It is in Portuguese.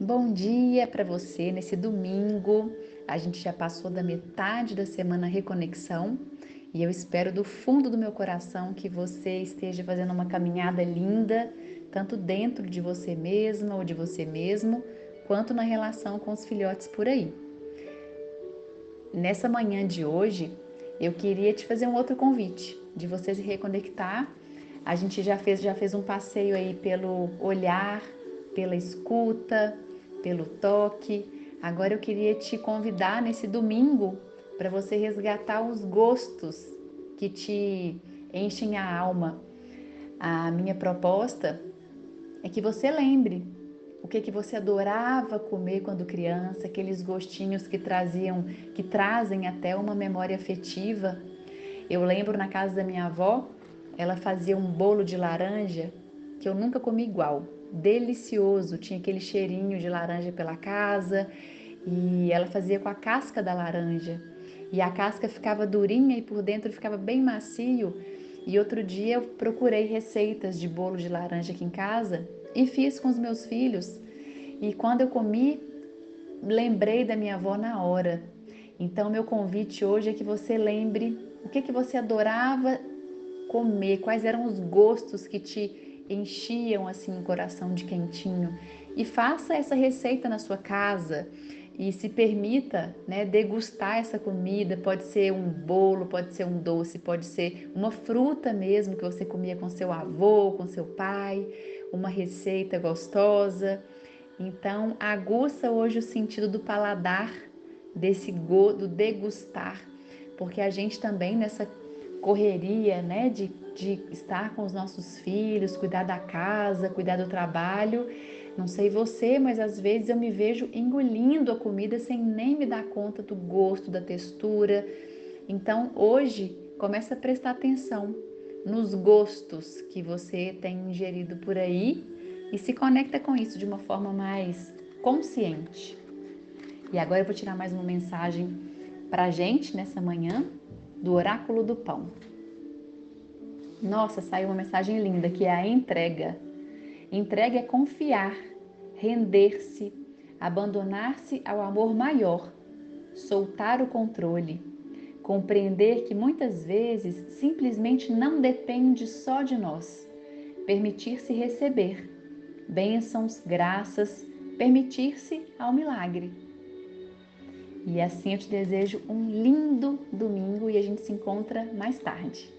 Bom dia para você nesse domingo. A gente já passou da metade da semana Reconexão e eu espero do fundo do meu coração que você esteja fazendo uma caminhada linda, tanto dentro de você mesma ou de você mesmo, quanto na relação com os filhotes por aí. Nessa manhã de hoje, eu queria te fazer um outro convite, de você se reconectar. A gente já fez, já fez um passeio aí pelo olhar, pela escuta, pelo toque. Agora eu queria te convidar nesse domingo para você resgatar os gostos que te enchem a alma. A minha proposta é que você lembre o que que você adorava comer quando criança, aqueles gostinhos que traziam, que trazem até uma memória afetiva. Eu lembro na casa da minha avó, ela fazia um bolo de laranja que eu nunca comi igual delicioso, tinha aquele cheirinho de laranja pela casa e ela fazia com a casca da laranja. E a casca ficava durinha e por dentro ficava bem macio. E outro dia eu procurei receitas de bolo de laranja aqui em casa e fiz com os meus filhos. E quando eu comi, lembrei da minha avó na hora. Então, meu convite hoje é que você lembre o que, que você adorava comer, quais eram os gostos que te enchiam assim o coração de quentinho. E faça essa receita na sua casa e se permita né, degustar essa comida. Pode ser um bolo, pode ser um doce, pode ser uma fruta mesmo que você comia com seu avô, com seu pai, uma receita gostosa. Então, aguça hoje o sentido do paladar, desse go, do degustar, porque a gente também nessa correria, né, de, de estar com os nossos filhos, cuidar da casa, cuidar do trabalho. Não sei você, mas às vezes eu me vejo engolindo a comida sem nem me dar conta do gosto, da textura. Então, hoje, comece a prestar atenção nos gostos que você tem ingerido por aí e se conecta com isso de uma forma mais consciente. E agora eu vou tirar mais uma mensagem para gente nessa manhã do Oráculo do Pão. Nossa, saiu uma mensagem linda que é a entrega. Entrega é confiar, render-se, abandonar-se ao amor maior, soltar o controle, compreender que muitas vezes simplesmente não depende só de nós, permitir-se receber bênçãos, graças, permitir-se ao milagre. E assim eu te desejo um lindo domingo e a gente se encontra mais tarde.